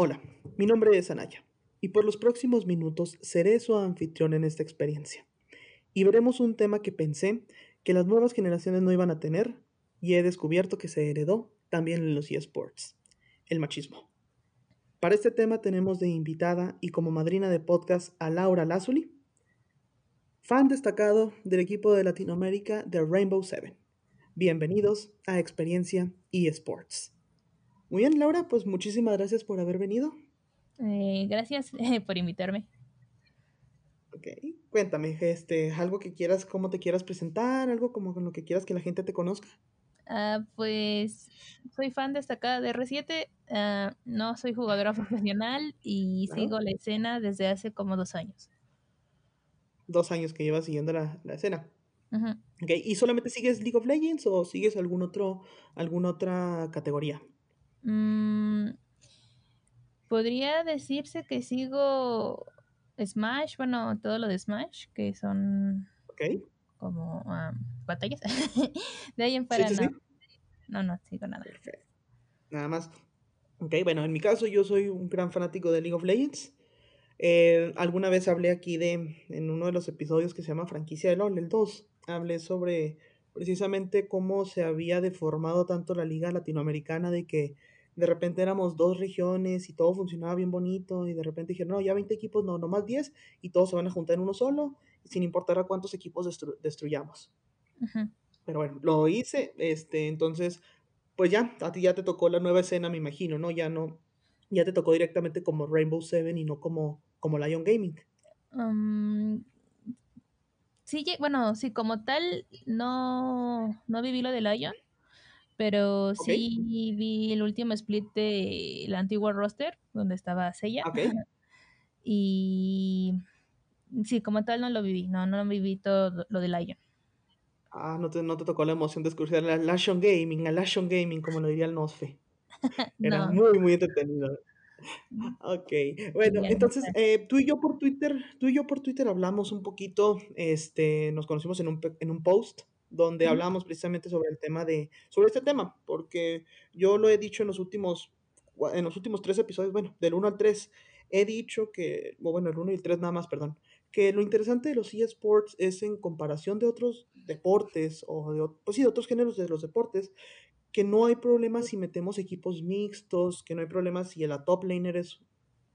Hola, mi nombre es Anaya y por los próximos minutos seré su anfitrión en esta experiencia. Y veremos un tema que pensé que las nuevas generaciones no iban a tener y he descubierto que se heredó también en los eSports, el machismo. Para este tema tenemos de invitada y como madrina de podcast a Laura Lazuli, fan destacado del equipo de Latinoamérica de Rainbow Seven. Bienvenidos a Experiencia eSports. Muy bien, Laura, pues muchísimas gracias por haber venido. Eh, gracias por invitarme. Ok, cuéntame, este, algo que quieras, cómo te quieras presentar, algo como con lo que quieras que la gente te conozca. Ah, pues soy fan destacada de R7, ah, no soy jugadora profesional y sigo la escena desde hace como dos años. Dos años que llevas siguiendo la, escena. okay. ¿Y solamente sigues League of Legends o sigues algún otro, alguna otra categoría? Mm, podría decirse que sigo Smash, bueno, todo lo de Smash, que son como batallas. de ahí en fuera no. No, no sigo nada. Nada más. Ok, bueno, en mi caso yo soy un gran fanático de League of Legends. Eh, alguna vez hablé aquí de, en uno de los episodios que se llama Franquicia de LOL, el 2, hablé sobre precisamente cómo se había deformado tanto la liga latinoamericana de que de repente éramos dos regiones y todo funcionaba bien bonito y de repente dijeron, no, ya 20 equipos, no, no más 10 y todos se van a juntar en uno solo sin importar a cuántos equipos destruyamos. Pero bueno, lo hice, este, entonces, pues ya, a ti ya te tocó la nueva escena, me imagino, ¿no? Ya no, ya te tocó directamente como Rainbow Seven y no como, como Lion Gaming. Um, sí, bueno, sí, como tal, no, no viví lo de Lion, pero sí vi el último split de la antigua roster, donde estaba Seiya. y sí, como tal no lo viví, no, no viví todo lo de Lion. Ah, no te, no te tocó la emoción de escuchar a Lashon Gaming, a Lashon Gaming, como lo diría el Nosfe. Era muy, muy entretenido. Ok, bueno, entonces eh, tú y yo por Twitter, tú y yo por Twitter hablamos un poquito, este, nos conocimos en un, en un post donde hablamos precisamente sobre el tema de, sobre este tema, porque yo lo he dicho en los últimos, en los últimos tres episodios, bueno, del 1 al 3, he dicho que, bueno, el 1 y el 3 nada más, perdón, que lo interesante de los eSports es en comparación de otros deportes o de, pues sí, de otros géneros de los deportes, que no hay problema si metemos equipos mixtos, que no hay problema si la top laner es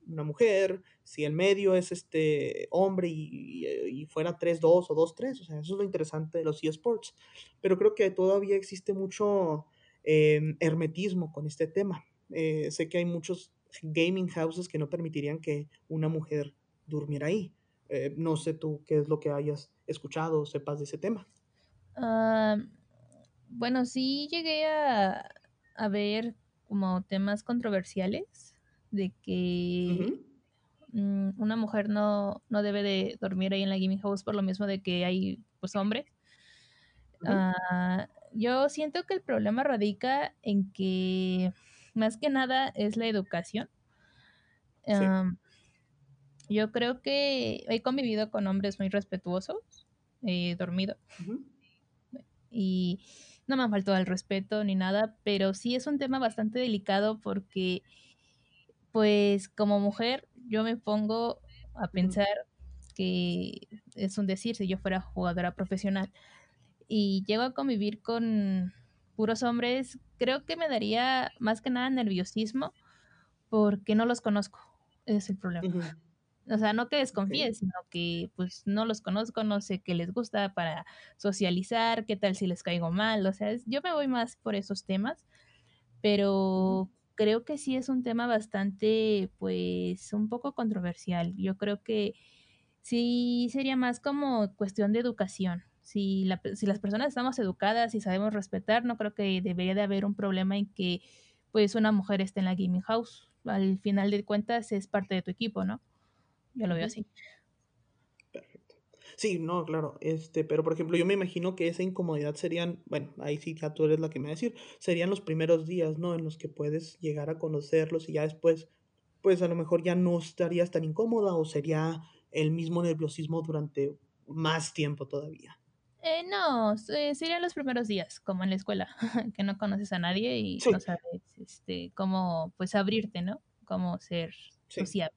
una mujer, si el medio es este hombre y, y, fuera 3-2 o 2-3, o sea, eso es lo interesante de los eSports. Pero creo que todavía existe mucho em, hermetismo con este tema. Eh, sé que hay muchos gaming houses que no permitirían que una mujer durmiera ahí. Eh, no sé tú qué es lo que hayas escuchado o sepas de ese tema. Ah, bueno, sí llegué a, a ver como temas controversiales de que mm, una mujer no, no debe de dormir ahí en la gaming house por lo mismo de que hay pues hombres. Ah, yo siento que el problema radica en que más que nada es la educación. yo creo que he convivido con hombres muy respetuosos, he dormido. Y no me han faltado el respeto ni nada, pero sí es un tema bastante delicado porque pues como mujer yo me pongo a pensar que es un decir si yo fuera jugadora profesional y llego a convivir con puros hombres, creo que me daría más que nada nerviosismo porque no los conozco, ese es el problema. O sea, no que desconfíe, sino que pues no los conozco, no sé qué les gusta para socializar, qué tal si les caigo mal, o sea, yo me voy más por esos temas, pero creo que sí es un tema bastante, pues, un poco controversial. Yo creo que sí sería más como cuestión de educación. Si, la, si las personas estamos educadas y sabemos respetar, no creo que debería de haber un problema en que, pues, una mujer esté en la gaming house. Al final de cuentas es parte de tu equipo, ¿no? Yo lo veo así. Sí, no, claro, este, pero por ejemplo, yo me imagino que esa incomodidad serían, bueno, ahí sí ya tú eres la que me va a decir, serían los primeros días, ¿no? En los que puedes llegar a conocerlos y ya después, pues a lo mejor ya no estarías tan incómoda o sería el mismo nerviosismo durante más tiempo todavía. Eh, no, serían los primeros días, como en la escuela, que no conoces a nadie y no sabes este, cómo pues abrirte, ¿no? cómo ser sociable.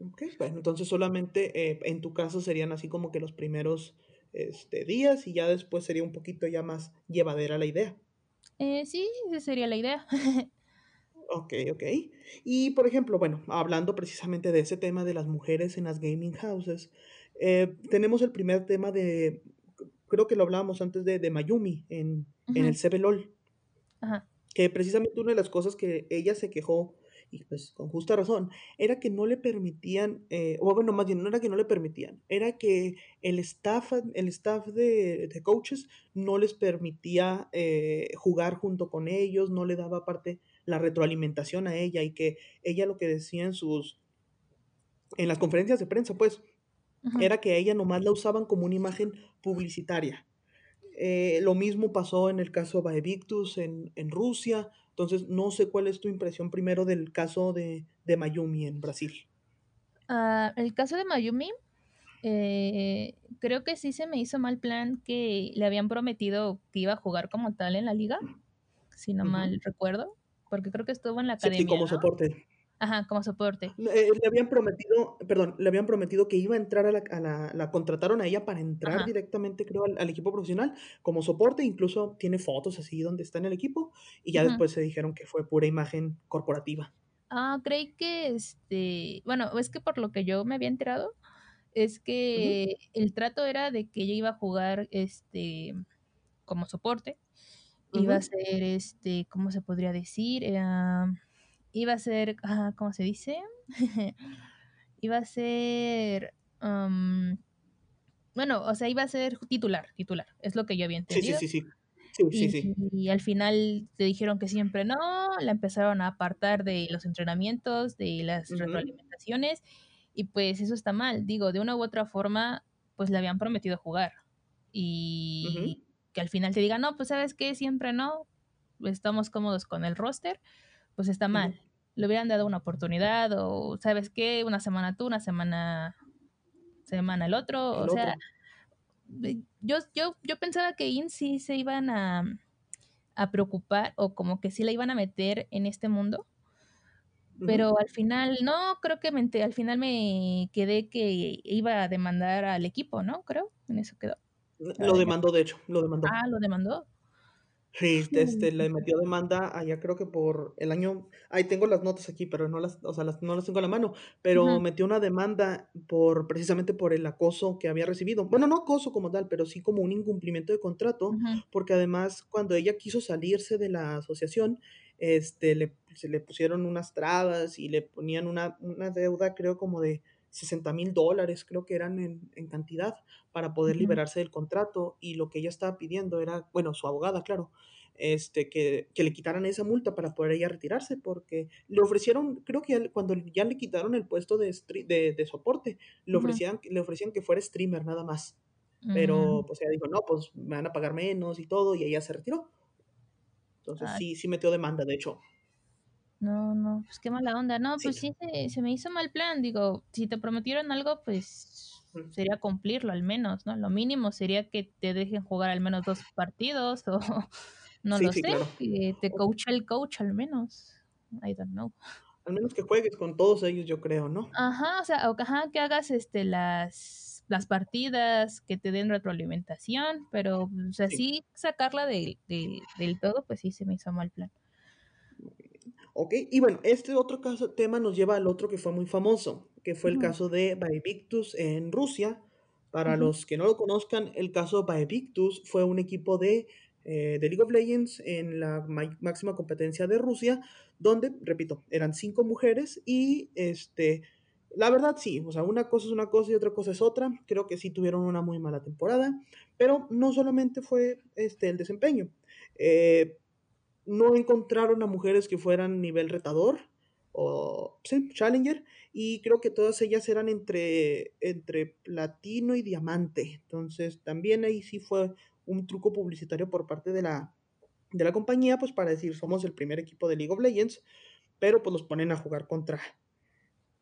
Ok, bueno, entonces solamente eh, en tu caso serían así como que los primeros este, días y ya después sería un poquito ya más llevadera la idea. Eh, sí, esa sería la idea. ok, ok. Y por ejemplo, bueno, hablando precisamente de ese tema de las mujeres en las gaming houses, eh, tenemos el primer tema de, creo que lo hablábamos antes de, de Mayumi en, en el CBLOL. Ajá. Que precisamente una de las cosas que ella se quejó y pues con justa razón, era que no le permitían, eh, o bueno, más bien no era que no le permitían, era que el staff, el staff de, coaches no les permitía eh, jugar junto con ellos, no le daba parte la retroalimentación a ella y que ella lo que decía en sus, en las conferencias de prensa, pues, era que a ella nomás la usaban como una imagen publicitaria. Eh, lo mismo pasó en el caso de Evictus en, en Rusia, entonces, no sé cuál es tu impresión primero del caso de, Mayumi en Brasil. Ah, el caso de Mayumi, eh, creo que sí se me hizo mal plan que le habían prometido que iba a jugar como tal en la liga, si no mal recuerdo, porque creo que estuvo en la academia. Sí, como soporte. Ajá, como soporte. Eh, le habían prometido, perdón, le habían prometido que iba a entrar a la, a la, la contrataron a ella para entrar directamente, creo, al, equipo profesional como soporte, incluso tiene fotos así donde está en el equipo, y ya después se dijeron que fue pura imagen corporativa. Ah, creí que este, bueno, es que por lo que yo me había enterado, es que el trato era de que ella iba a jugar este como soporte, iba a ser este, ¿cómo se podría decir? Era iba a ser, ¿cómo se dice? iba a ser, bueno, o sea, iba a ser titular, titular, es lo que yo había entendido. Sí, sí, sí. sí. sí, y, sí. y, al final te dijeron que siempre no, la empezaron a apartar de los entrenamientos, de las retroalimentaciones, y pues eso está mal. Digo, de una u otra forma, pues le habían prometido jugar. Y que al final te digan, no, pues sabes qué, siempre no, estamos cómodos con el roster pues está mal. Le hubieran dado una oportunidad o, ¿sabes qué? Una semana tú, una semana, semana el otro. o sea, yo, yo, yo pensaba que IN sí se iban a, a preocupar o como que sí la iban a meter en este mundo. Pero al final, no, creo que me, al final me quedé que iba a demandar al equipo, ¿no? Creo, en eso quedó. Lo demandó, de hecho, lo demandó. Ah, lo demandó. Sí, este, le metió demanda allá creo que por el año, ahí tengo las notas aquí, pero no las, o sea, las, no las tengo a la mano, pero metió una demanda por, precisamente por el acoso que había recibido. Bueno, no acoso como tal, pero sí como un incumplimiento de contrato, porque además cuando ella quiso salirse de la asociación, este, le, se le pusieron unas trabas y le ponían una, una deuda creo como de 60 mil dólares, creo que eran en, en cantidad, para poder liberarse del contrato. Y lo que ella estaba pidiendo era, bueno, su abogada, claro, este, que, que, le quitaran esa multa para poder ella retirarse, porque le ofrecieron, creo que cuando ya le quitaron el puesto de, de, de soporte, le, ofrecían, le ofrecían que fuera streamer nada más. Pero mm. pues ella dijo, no, pues me van a pagar menos y todo, y ella se retiró. Entonces sí, sí metió demanda, de hecho. No, no, pues qué mala onda. No, pues sí, se, me hizo mal plan. Digo, si te prometieron algo, pues sería cumplirlo al menos, ¿no? Lo mínimo sería que te dejen jugar al menos dos partidos o no lo sé, que te coacha el coach al menos. I don't know. Al menos que juegues con todos ellos, yo creo, ¿no? Ajá, o sea, o, ajá, que hagas este las las partidas, que te den retroalimentación, pero o sea, sí, sacarla de, del todo, pues sí se me hizo mal plan. ¿Ok? Y bueno, este otro caso, tema nos lleva al otro que fue muy famoso, que fue el caso de Baevictus en Rusia. Para los que no lo conozcan, el caso Baevictus fue un equipo de, eh, de League of Legends en la máxima competencia de Rusia, donde, repito, eran cinco mujeres y este, la verdad sí, o sea, una cosa es una cosa y otra cosa es otra. Creo que sí tuvieron una muy mala temporada, pero no solamente fue este, el desempeño. Eh, no encontraron a mujeres que fueran nivel retador o sí, challenger y creo que todas ellas eran entre, entre platino y diamante. Entonces también ahí sí fue un truco publicitario por parte de la, de la compañía pues para decir somos el primer equipo de League of Legends, pero pues los ponen a jugar contra,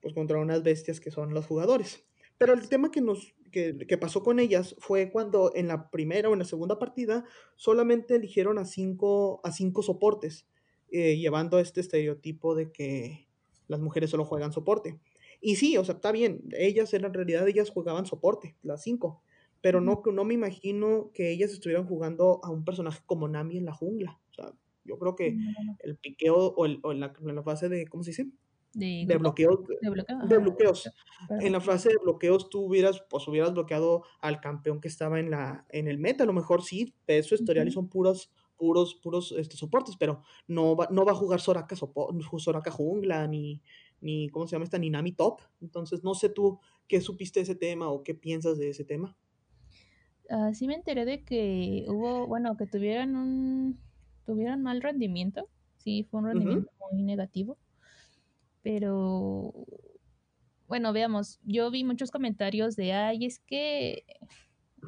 pues contra unas bestias que son los jugadores. Pero el tema que nos que, pasó con ellas fue cuando en la primera o en la segunda partida solamente eligieron a cinco, a cinco soportes. eh, llevando este estereotipo de que las mujeres solo juegan soporte. Y sí, o sea, está bien, ellas en realidad ellas jugaban soporte, las cinco, pero no, no me imagino que ellas estuvieran jugando a un personaje como Nami en la jungla. O sea, yo creo que el piqueo o, el, o la, en, la, fase de, ¿cómo se dice? De, de bloqueos. De, bloqueo, de bloqueos. En la fase de bloqueos tú hubieras, pues hubieras bloqueado al campeón que estaba en, la, en el meta. A lo mejor sí, de su historial y son puros, puros, puros este, soportes, pero no va, no va a jugar Soraka, Soraka jungla, ni, ni, ¿cómo se llama esta? Ni Nami top. Entonces, no sé tú qué supiste de ese tema o qué piensas de ese tema. Uh, sí me enteré de que hubo, bueno, que tuvieran un, tuvieran mal rendimiento. Sí, fue un rendimiento muy negativo. Pero, bueno, veamos, yo vi muchos comentarios de, ay, es que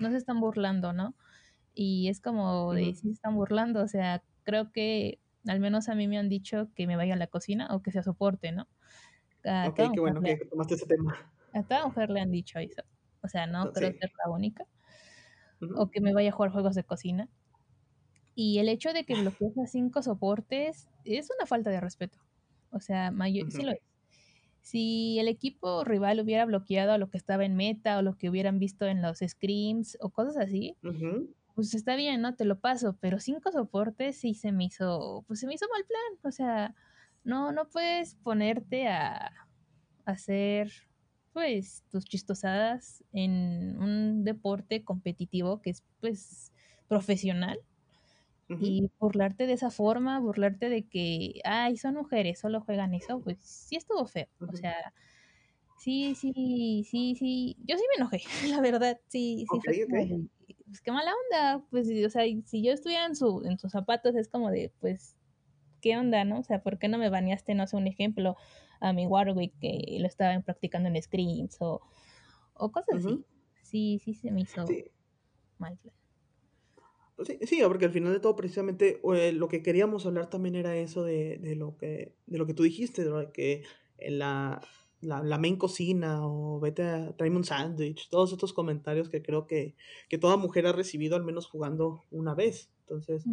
no se están burlando, ¿no? Y es como de, sí se están burlando, o sea, creo que al menos a mí me han dicho que me vaya a la cocina o que sea soporte, ¿no? A ok, qué bueno que tomaste ese tema. A toda mujer le han dicho eso. O sea, no creo ser la única. O que me vaya a jugar juegos de cocina. Y el hecho de que bloquees a cinco soportes es una falta de respeto. O sea, mayor, sí lo es. Si el equipo rival hubiera bloqueado a lo que estaba en meta o lo que hubieran visto en los screams o cosas así, pues está bien, ¿no? Te lo paso, pero cinco soportes sí se me hizo, pues se me hizo mal plan. O sea, no, no puedes ponerte a, hacer pues tus chistosadas en un deporte competitivo que es pues profesional y burlarte de esa forma, burlarte de que, ay, son mujeres, solo juegan eso, pues sí estuvo feo. O sea, sí, sí, sí, sí, yo sí me enojé, la verdad, sí, sí. pues qué mala onda, pues, o sea, si yo estuviera en, su, en sus zapatos es como de, pues, ¿qué onda, no? O sea, ¿por qué no me baneaste, no sé, un ejemplo, a mi Warwick que lo estaban practicando en screens o, o cosas así? Sí, sí se me hizo mal. Sí, sí, porque al final de todo, precisamente, eh, lo que queríamos hablar también era eso de, de, lo, que, de lo que tú dijiste, de que en la, la, la, main cocina o vete a traerme un sándwich, todos estos comentarios que creo que, que, toda mujer ha recibido al menos jugando una vez. Entonces,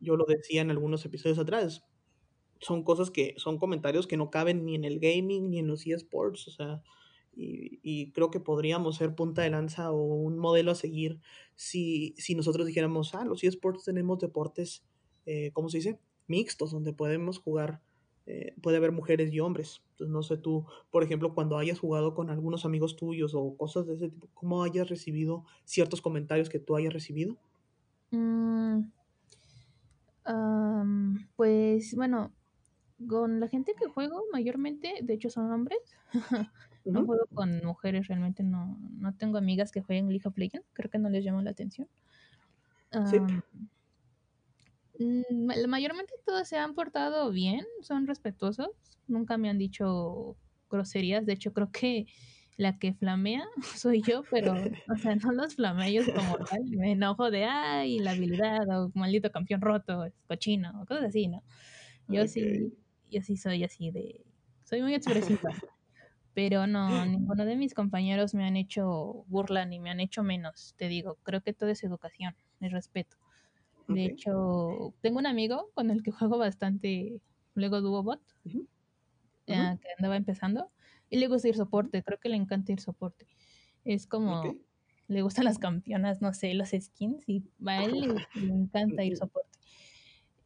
yo lo decía en algunos episodios atrás, son cosas que son comentarios que no caben ni en el gaming ni en los eSports, o sea, y, y, creo que podríamos ser punta de lanza o un modelo a seguir si, si nosotros dijéramos, ah, los eSports tenemos deportes, eh, ¿cómo se dice? Mixtos, donde podemos jugar, eh, puede haber mujeres y hombres. Entonces, no sé tú, por ejemplo, cuando hayas jugado con algunos amigos tuyos o cosas de ese tipo, ¿cómo hayas recibido ciertos comentarios que tú hayas recibido? Mm, pues bueno, con la gente que juego mayormente, de hecho son hombres. no juego con mujeres, realmente no, no tengo amigas que jueguen League of Legends, creo que no les llama la atención. sí. Mm, mayormente todos se han portado bien, son respetuosos, nunca me han dicho groserías, de hecho creo que la que flamea soy yo, pero, o sea, no los flameos como tal, me enojo de, ay, la habilidad, o maldito campeón roto, es cochino, o cosas así, ¿no? Yo sí, yo sí soy así de, soy muy expresiva, pero no, ninguno de mis compañeros me han hecho burla ni me han hecho menos, te digo, creo que todo es educación, es respeto. De hecho, tengo un amigo con el que juego bastante, luego Duobot, bot que andaba empezando, y le gusta ir soporte, creo que le encanta ir soporte. Es como, le gustan las campeonas, no sé, los skins, y a él le, encanta ir soporte.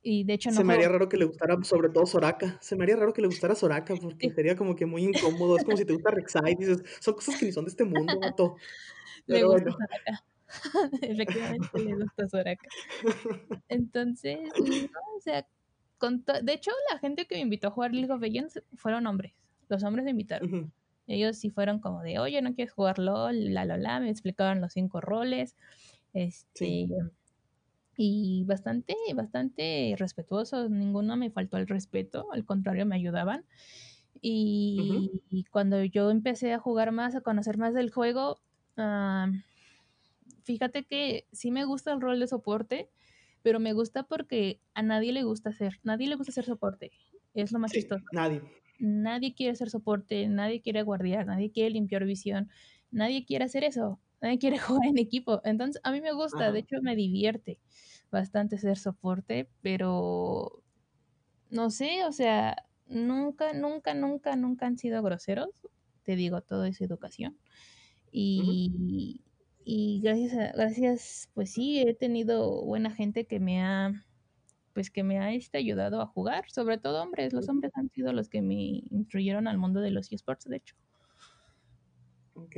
Y de hecho no Se me haría raro que le gustara sobre todo Soraka. Se me haría raro que le gustara Soraka porque sería como que muy incómodo. Es como si te gusta Rek'Sai. Dices, son cosas que ni son de este mundo, gato. le gusta Soraka. Efectivamente le gusta Soraka. Entonces, o sea, con de hecho la gente que me invitó a jugar League of Legends fueron hombres los hombres me invitaron. Ellos sí fueron como de, oye, ¿no quieres jugar LOL? La, la, la, me explicaron los cinco roles. Este, Y bastante, bastante respetuosos, ninguno me faltó el respeto, al contrario, me ayudaban. Y, cuando yo empecé a jugar más, a conocer más del juego, fíjate que sí me gusta el rol de soporte, pero me gusta porque a nadie le gusta hacer, nadie le gusta hacer soporte, es lo más chistoso. Nadie nadie quiere hacer soporte, nadie quiere guardiar, nadie quiere limpiar visión, nadie quiere hacer eso, nadie quiere jugar en equipo. Entonces, a mí me gusta, de hecho me divierte bastante ser soporte, pero no sé, o sea, nunca, nunca, nunca, nunca han sido groseros. Te digo, todo es educación. Y, y gracias, a, gracias, pues sí, he tenido buena gente que me ha, pues que me ha este, ayudado a jugar, sobre todo hombres. Los hombres han sido los que me instruyeron al mundo de los esports, de hecho. Ok.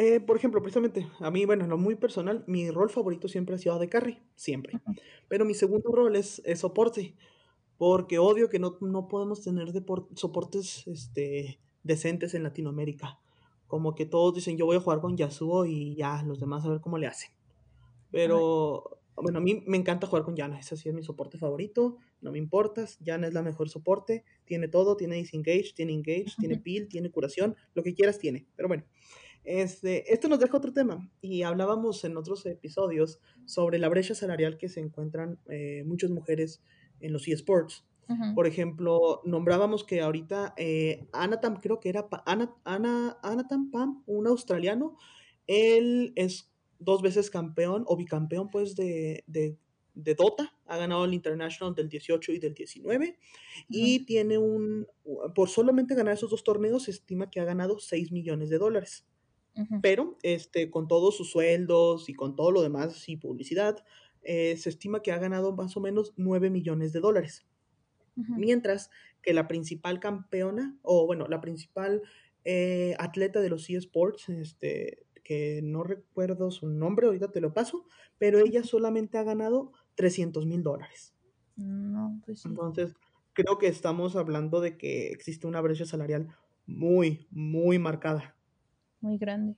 Eh, por ejemplo, precisamente, a mí, bueno, en lo muy personal, mi rol favorito siempre ha sido de carry, siempre. Pero mi segundo rol es, es soporte, porque odio que no, no podemos tener soportes este, decentes en Latinoamérica. Como que todos dicen, yo voy a jugar con Yasuo y ya, los demás a ver cómo le hacen. Pero, bueno, a mí me encanta jugar con Yana, ese sí es mi soporte favorito, no me importa, Yana es la mejor soporte, tiene todo, tiene disengage, tiene engage, tiene peel, tiene curación, lo que quieras tiene. Pero bueno, este, esto nos deja otro tema y hablábamos en otros episodios sobre la brecha salarial que se encuentran eh, muchas mujeres en los eSports. Por ejemplo, nombrábamos que ahorita eh, Anatam, creo que era Ana, Ana, Anatam Pam, un australiano, él es dos veces campeón o bicampeón pues de, de, de, Dota, ha ganado el International del 18 y del 19 y tiene un, por solamente ganar esos dos torneos se estima que ha ganado 6 millones de dólares. Pero este, con todos sus sueldos y con todo lo demás y publicidad, eh, se estima que ha ganado más o menos 9 millones de dólares. Mientras que la principal campeona, o bueno, la principal eh, atleta de los eSports, este, que no recuerdo su nombre, ahorita te lo paso, pero ella solamente ha ganado 300 mil dólares. No, pues Entonces, creo que estamos hablando de que existe una brecha salarial muy, muy marcada. Muy grande.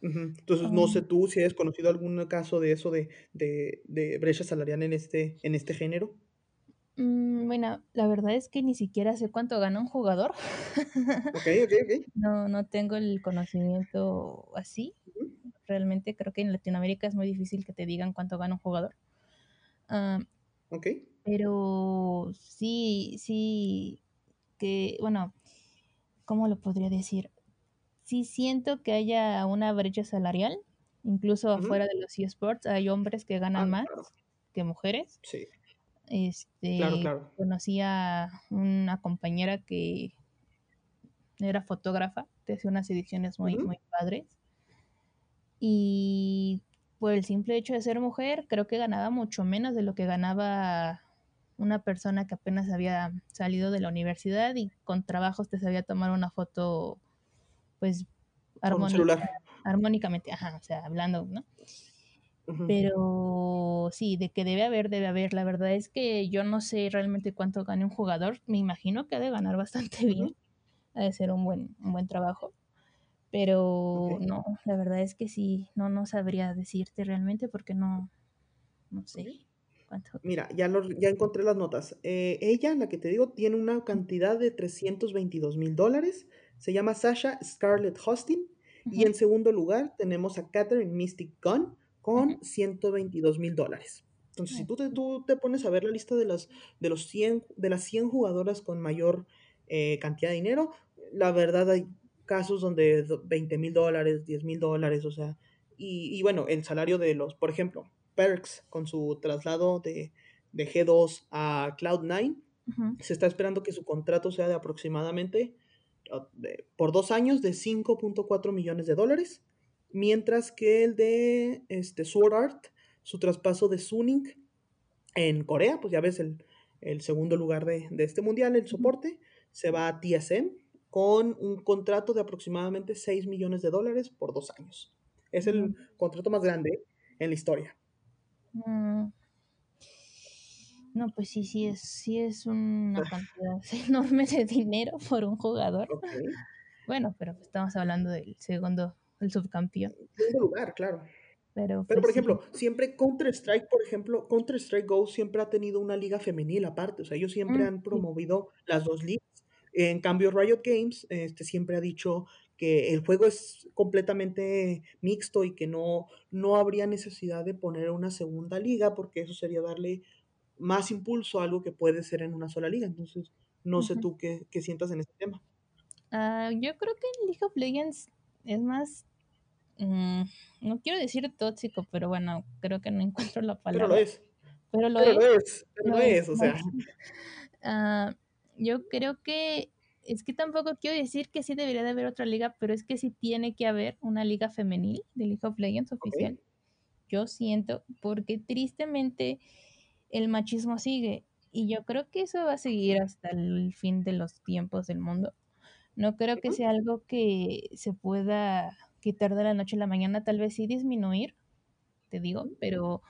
Entonces, no sé tú si has conocido algún caso de eso, de, de, de brecha salarial en este, en este género. Mm, bueno, la verdad es que ni siquiera sé cuánto gana un jugador. Ok, ok, ok. No, no tengo el conocimiento así. Realmente creo que en Latinoamérica es muy difícil que te digan cuánto gana un jugador. ok. Pero sí, sí, que, bueno, ¿cómo lo podría decir? Sí siento que haya una brecha salarial, incluso afuera de los eSports hay hombres que ganan ah, más que mujeres. Sí. Este, conocí a una compañera que era fotógrafa, te hacía unas ediciones muy, muy padres. Y por el simple hecho de ser mujer, creo que ganaba mucho menos de lo que ganaba una persona que apenas había salido de la universidad y con trabajos te sabía tomar una foto pues armónicamente, ajá, o sea, hablando, ¿no? Pero sí, de que debe haber, debe haber. La verdad es que yo no sé realmente cuánto gane un jugador. Me imagino que ha de ganar bastante bien. Ha de ser un buen, un buen trabajo. Pero no, la verdad es que sí, no, no sabría decirte realmente porque no, no sé. ¿Cuánto? Mira, ya, lo, ya encontré las notas. Eh, ella, la que te digo, tiene una cantidad de 322 mil dólares se llama Sasha Scarlett Hostin. Y en segundo lugar tenemos a Catherine Mystic Gunn con 122 mil dólares. Entonces, si tú te, tú te, pones a ver la lista de las, de los 100, de las 100 jugadoras con mayor eh, cantidad de dinero, la verdad hay casos donde 20 mil dólares, 10 mil dólares, o sea, y, bueno, el salario de los, por ejemplo, Perks con su traslado de, de G2 a Cloud9, se está esperando que su contrato sea de aproximadamente por dos años de 5.4 millones de dólares, mientras que el de este, Sword Art, su traspaso de Suning en Corea, pues ya ves el, segundo lugar de, este mundial, el soporte, se va a TSM con un contrato de aproximadamente 6 millones de dólares por dos años. Es el contrato más grande en la historia. Mm. No, pues sí, sí es, sí es una cantidad enorme de dinero por un jugador. Bueno, pero estamos hablando del segundo, el subcampeón. Segundo lugar, claro. Pero, pero por pues ejemplo, siempre Counter-Strike, por ejemplo, Counter-Strike Go siempre ha tenido una liga femenil aparte, o sea, ellos siempre mm, han promovido las dos ligas. En cambio, Riot Games este, siempre ha dicho que el juego es completamente mixto y que no, no habría necesidad de poner una segunda liga porque eso sería darle más impulso a algo que puede ser en una sola liga. Entonces, no sé tú qué, qué, sientas en este tema. Uh, yo creo que en League of Legends es más, mm, no quiero decir tóxico, pero bueno, creo que no encuentro la palabra. Pero lo es. Pero lo pero es. Lo es, pero lo, es, o sea. Ah, yo creo que es que tampoco quiero decir que sí debería de haber otra liga, pero es que sí tiene que haber una liga femenil de League of Legends oficial. Yo siento, porque tristemente el machismo sigue y yo creo que eso va a seguir hasta el fin de los tiempos del mundo. No creo que sea algo que se pueda quitar de la noche a la mañana, tal vez sí disminuir, te digo, pero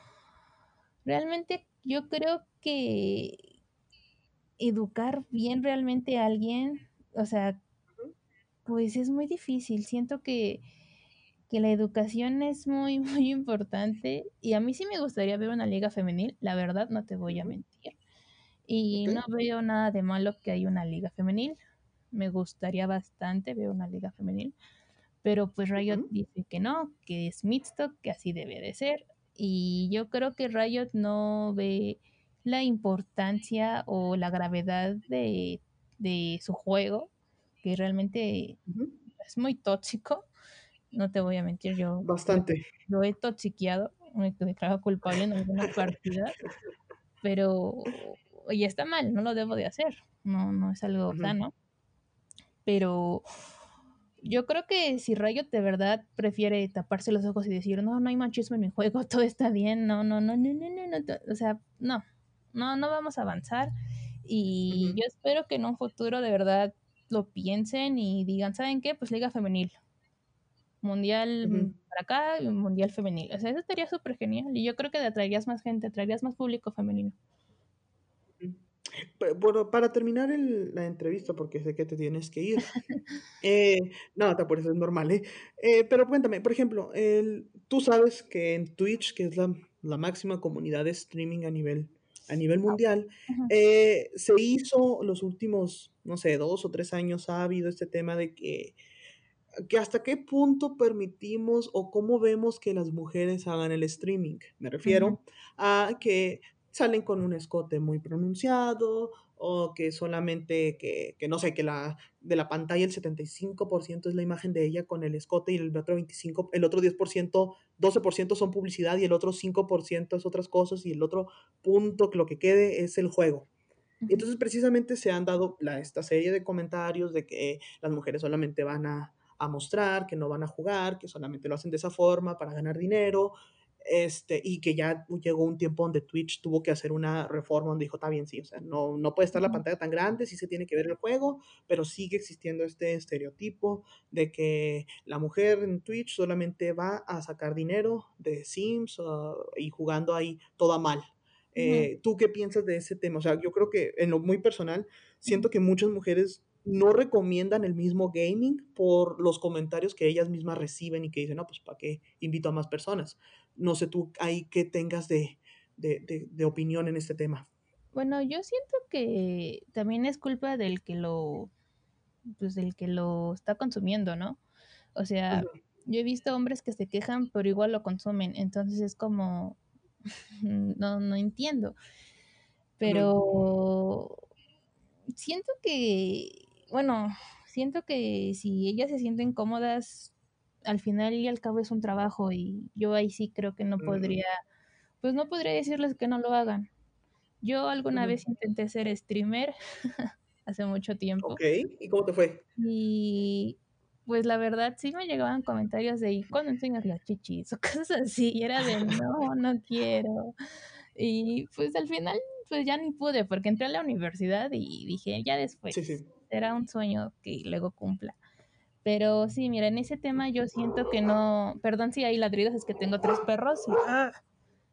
realmente yo creo que educar bien realmente a alguien, o sea, pues es muy difícil. Siento que, que la educación es muy, muy importante y a mí sí me gustaría ver una liga femenil, la verdad, no te voy a mentir. Y no veo nada de malo que haya una liga femenil. Me gustaría bastante ver una liga femenil. Pero pues Riot dice que no, que es mixto, que así debe de ser. Y yo creo que Riot no ve la importancia o la gravedad de, su juego, que realmente es muy tóxico. No te voy a mentir, yo bastante lo, he toxiqueado, me declaro culpable en alguna partida, pero y está mal, no lo debo de hacer, no, no es algo sano. Pero yo creo que si Riot de verdad prefiere taparse los ojos y decir, no, no hay machismo en mi juego, todo está bien, no, no, no, no, no, no, no o sea, no, no, no vamos a avanzar. Y yo espero que en un futuro de verdad lo piensen y digan, ¿saben qué? Pues Liga Femenil. Mundial para acá y Mundial Femenil. O sea, eso estaría súper genial. Y yo creo que atraerías más gente, atraerías más público femenino. Bueno, para terminar la entrevista, porque sé que te tienes que ir. eh, no, por eso es normal, ¿eh? ¿eh? Pero cuéntame, por ejemplo, el, tú sabes que en Twitch, que es la, la máxima comunidad de streaming a nivel, a nivel mundial, eh, se hizo los últimos, no sé, dos o tres años ha habido este tema de que, que hasta qué punto permitimos o cómo vemos que las mujeres hagan el streaming. Me refiero a que salen con un escote muy pronunciado o que solamente, que, que no sé, que la, de la pantalla el 75% es la imagen de ella con el escote y el otro 25%, el otro 10%, 12% son publicidad y el otro 5% es otras cosas y el otro punto, lo que quede es el juego. Entonces precisamente se han dado la, esta serie de comentarios de que las mujeres solamente van a, a mostrar, que no van a jugar, que solamente lo hacen de esa forma para ganar dinero, este, y que ya llegó un tiempo donde Twitch tuvo que hacer una reforma donde dijo, está bien, sí, o sea, no, no puede estar la pantalla tan grande, sí se tiene que ver el juego, pero sigue existiendo este estereotipo de que la mujer en Twitch solamente va a sacar dinero de Sims ah, y jugando ahí toda mal. Eh, ¿Tú qué piensas de ese tema? O sea, yo creo que en lo muy personal, siento que muchas mujeres no recomiendan el mismo gaming por los comentarios que ellas mismas reciben y que dicen, no, pues para qué invito a más personas. No sé tú ahí qué tengas de, opinión en este tema. Bueno, yo siento que también es culpa del que lo, pues del que lo está consumiendo, ¿no? O sea, yo he visto hombres que se quejan, pero igual lo consumen, entonces es como, no, no entiendo. Pero siento que bueno, siento que si ellas se sienten cómodas, al final y al cabo es un trabajo y yo ahí sí creo que no podría, pues no podría decirles que no lo hagan. Yo alguna vez intenté ser streamer hace mucho tiempo. Ok, ¿y cómo te fue? Y pues la verdad sí me llegaban comentarios de, ¿y cuándo enseñas las chichis? O cosas así, y era de, no, no quiero. Y pues al final, pues ya ni pude, porque entré a la universidad y dije, ya después. Sí, sí será un sueño que luego cumpla. Pero sí, mira, en ese tema yo siento que no, perdón si hay ladridos, es que tengo tres perros. Ah,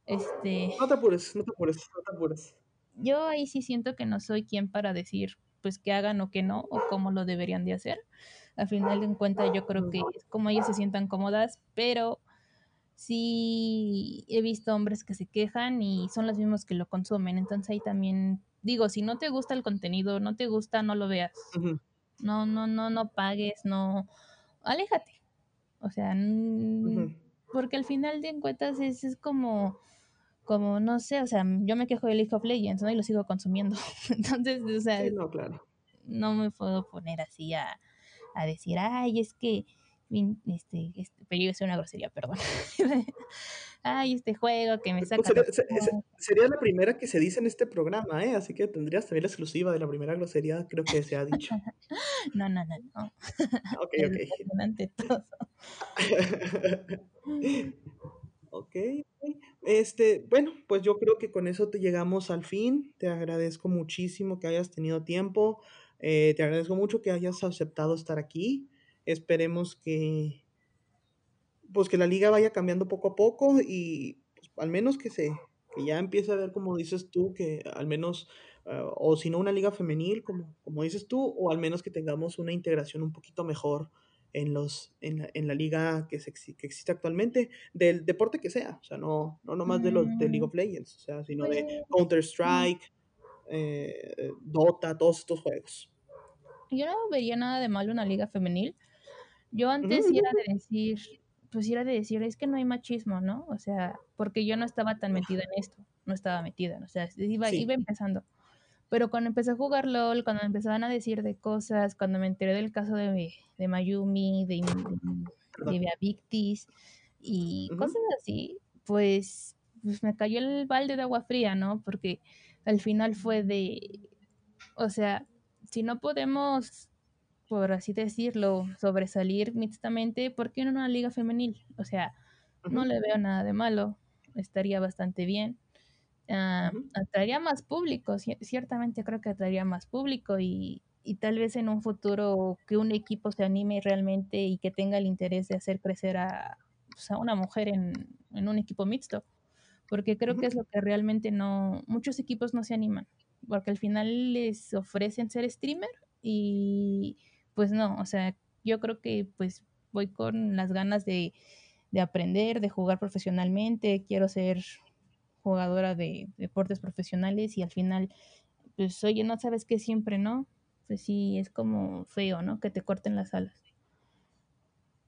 este, no te apures, no te apures, no te apures. Yo ahí sí siento que no soy quien para decir pues que hagan o que no, o cómo lo deberían de hacer. Al final de cuentas yo creo que es como ellas se sientan cómodas, pero sí he visto hombres que se quejan y son los mismos que lo consumen. Entonces ahí también digo, si no te gusta el contenido, no te gusta, no lo veas. No, no, no, no pagues, no, aléjate. O sea, porque al final de cuentas es, es como, como, no sé, o sea, yo me quejo de League of Legends, ¿no? Y lo sigo consumiendo. Entonces, o sea, no, claro. no me puedo poner así a, a decir, ay, es que, este, este, pero yo una grosería, perdón. ay, este juego que me Pues saca. sería, sería, la primera que se dice en este programa, ¿eh? Así que tendrías también la exclusiva de la primera grosería, creo que se ha dicho. no, no, no, no. Ok, ok. ok. Este, bueno, pues yo creo que con eso te llegamos al fin. Te agradezco muchísimo que hayas tenido tiempo. Eh, te agradezco mucho que hayas aceptado estar aquí. Esperemos que, pues que la liga vaya cambiando poco a poco y pues, al menos que se, que ya empiece a ver, como dices tú, que al menos, uh, o si no una liga femenil, como, como dices tú, o al menos que tengamos una integración un poquito mejor en, los, en, la, en la liga que, se, que existe actualmente, del deporte que sea, o sea, no, no nomás de los de League of Legends, o sea, sino de Pues, Counter-Strike, eh, Dota, todos estos juegos. Yo no vería nada de malo una liga femenil. Yo antes Ujú, era de decir, pues era de decir, es que no hay machismo, ¿no? O sea, porque yo no estaba tan metida en esto, no estaba metida, o sea, iba, Sí. iba empezando. Pero cuando empecé a jugar LOL, cuando me empezaban a decir de cosas, cuando me enteré del caso de, de Mayumi, de, de, de Beavictis y Ujú. cosas así, pues, pues me cayó el balde de agua fría, ¿no? Porque al final fue de, o sea, si no podemos, por así decirlo, sobresalir mixtamente, ¿por qué no una liga femenil? O sea, no le veo nada de malo, estaría bastante bien. Ujú. atraería más público, ci- ciertamente creo que atraería más público y, y tal vez en un futuro que un equipo se anime realmente y que tenga el interés de hacer crecer a, pues, a una mujer en, en un equipo mixto, porque creo que Ujú. es lo que realmente no, muchos equipos no se animan, porque al final les ofrecen ser streamer y pues no, o sea, yo creo que pues voy con las ganas de, de aprender, de jugar profesionalmente, quiero ser jugadora de deportes profesionales y al final, pues oye, no sabes qué siempre, ¿no? Pues sí, es como feo, ¿no? Que te corten las alas.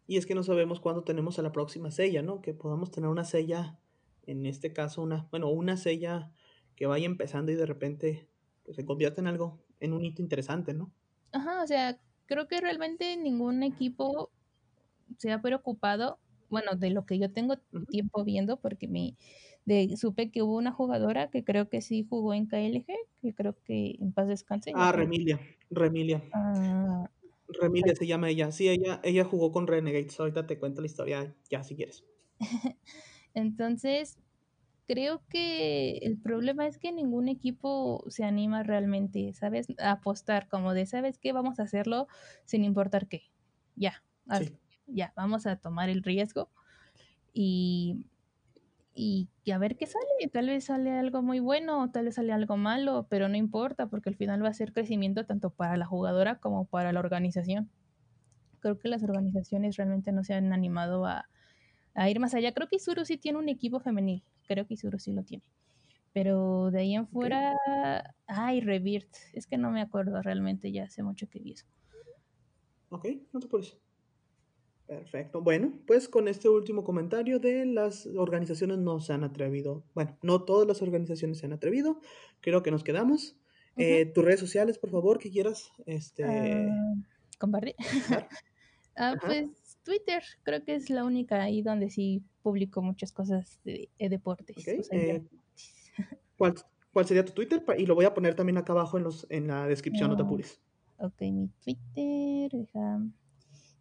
Y es que no sabemos cuándo tenemos a la próxima sella, ¿no? Que podamos tener una sella, en este caso, una, bueno, una sella que vaya empezando y de repente pues, se convierta en algo, en un hito interesante, ¿no? Ajá, o sea, creo que realmente ningún equipo se ha preocupado, bueno, de lo que yo tengo tiempo viendo, porque me de, supe que hubo una jugadora que creo que sí jugó en KLG, que creo que en paz descanse, Ah. Remilia, Remilia. Ah, Remilia se llama ella. Sí, ella, ella jugó con Renegades. Ahorita te cuento la historia ya si quieres. Entonces, creo que el problema es que ningún equipo se anima realmente, ¿sabes? A apostar como de, ¿sabes qué? Vamos a hacerlo sin importar qué. Ya. Sí. Ya, vamos a tomar el riesgo y, y, y a ver qué sale. Tal vez sale algo muy bueno, tal vez sale algo malo, pero no importa porque al final va a ser crecimiento tanto para la jugadora como para la organización. Creo que las organizaciones realmente no se han animado a, a ir más allá. Creo que Isuru sí tiene un equipo femenil. Creo que Isuru sí lo tiene. Pero de ahí en fuera. Ay, Rebirth. Es que no me acuerdo realmente, ya hace mucho que vi eso. Ok, no te puedes. Perfecto. Bueno, pues con este último comentario de las organizaciones no se han atrevido. Bueno, no todas las organizaciones se han atrevido. Creo que nos quedamos. Uh -huh. eh, tus redes sociales, por favor, que quieras este, uh, compartir. ah, pues Twitter, creo que es la única ahí donde sí publico muchas cosas de, de deportes. Okay. O sea, eh, ¿cuál, ¿Cuál sería tu Twitter? Y lo voy a poner también acá abajo en, los, en la descripción, no, no te apures. Ok, mi Twitter, deja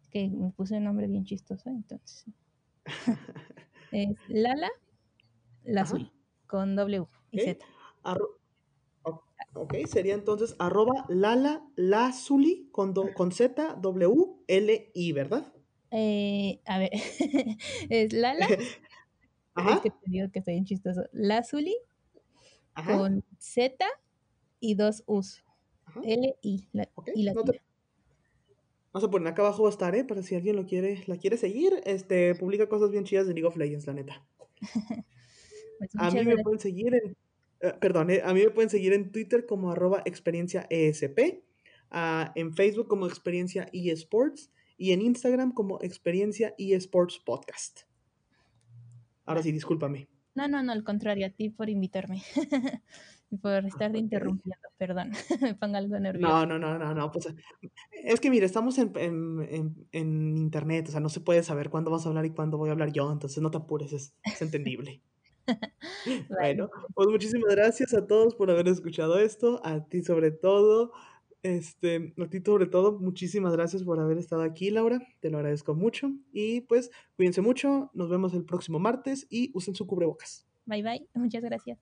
que me puse un nombre bien chistoso, entonces. es Lala Lazuli, con W y okay. Z. Arro ok, sería entonces arroba Lala Lazuli con, do, con Z, W, L, I, ¿verdad? Eh, a ver, es Lala. Ajá. Es que te digo que estoy bien chistoso. Lazuli Ajá. con Z y dos U's. Ajá. L, I, la, okay. y no te... Vamos a poner acá abajo va a estar, ¿eh? Para si alguien lo quiere, la quiere seguir. Este, publica cosas bien chidas de League of Legends, la neta. pues a mí me pueden seguir en, uh, perdón, eh, a mí me pueden seguir en Twitter como arroba experiencia ESP, uh, en Facebook como experiencia eSports y en Instagram como experiencia eSports Podcast. Ahora sí, discúlpame. No, no, no, al contrario, a ti por invitarme. por estar interrumpiendo, perdón, me pongo algo nervioso. No, no, no, no, no, pues es que mira, estamos en, en, en, internet, o sea, no se puede saber cuándo vas a hablar y cuándo voy a hablar yo, entonces no te apures, es, es entendible. bueno, pues muchísimas gracias a todos por haber escuchado esto, a ti sobre todo. Este, a ti sobre todo, muchísimas gracias por haber estado aquí, Laura. Te lo agradezco mucho. Y pues, cuídense mucho. Nos vemos el próximo martes y usen su cubrebocas. Bye bye. Muchas gracias.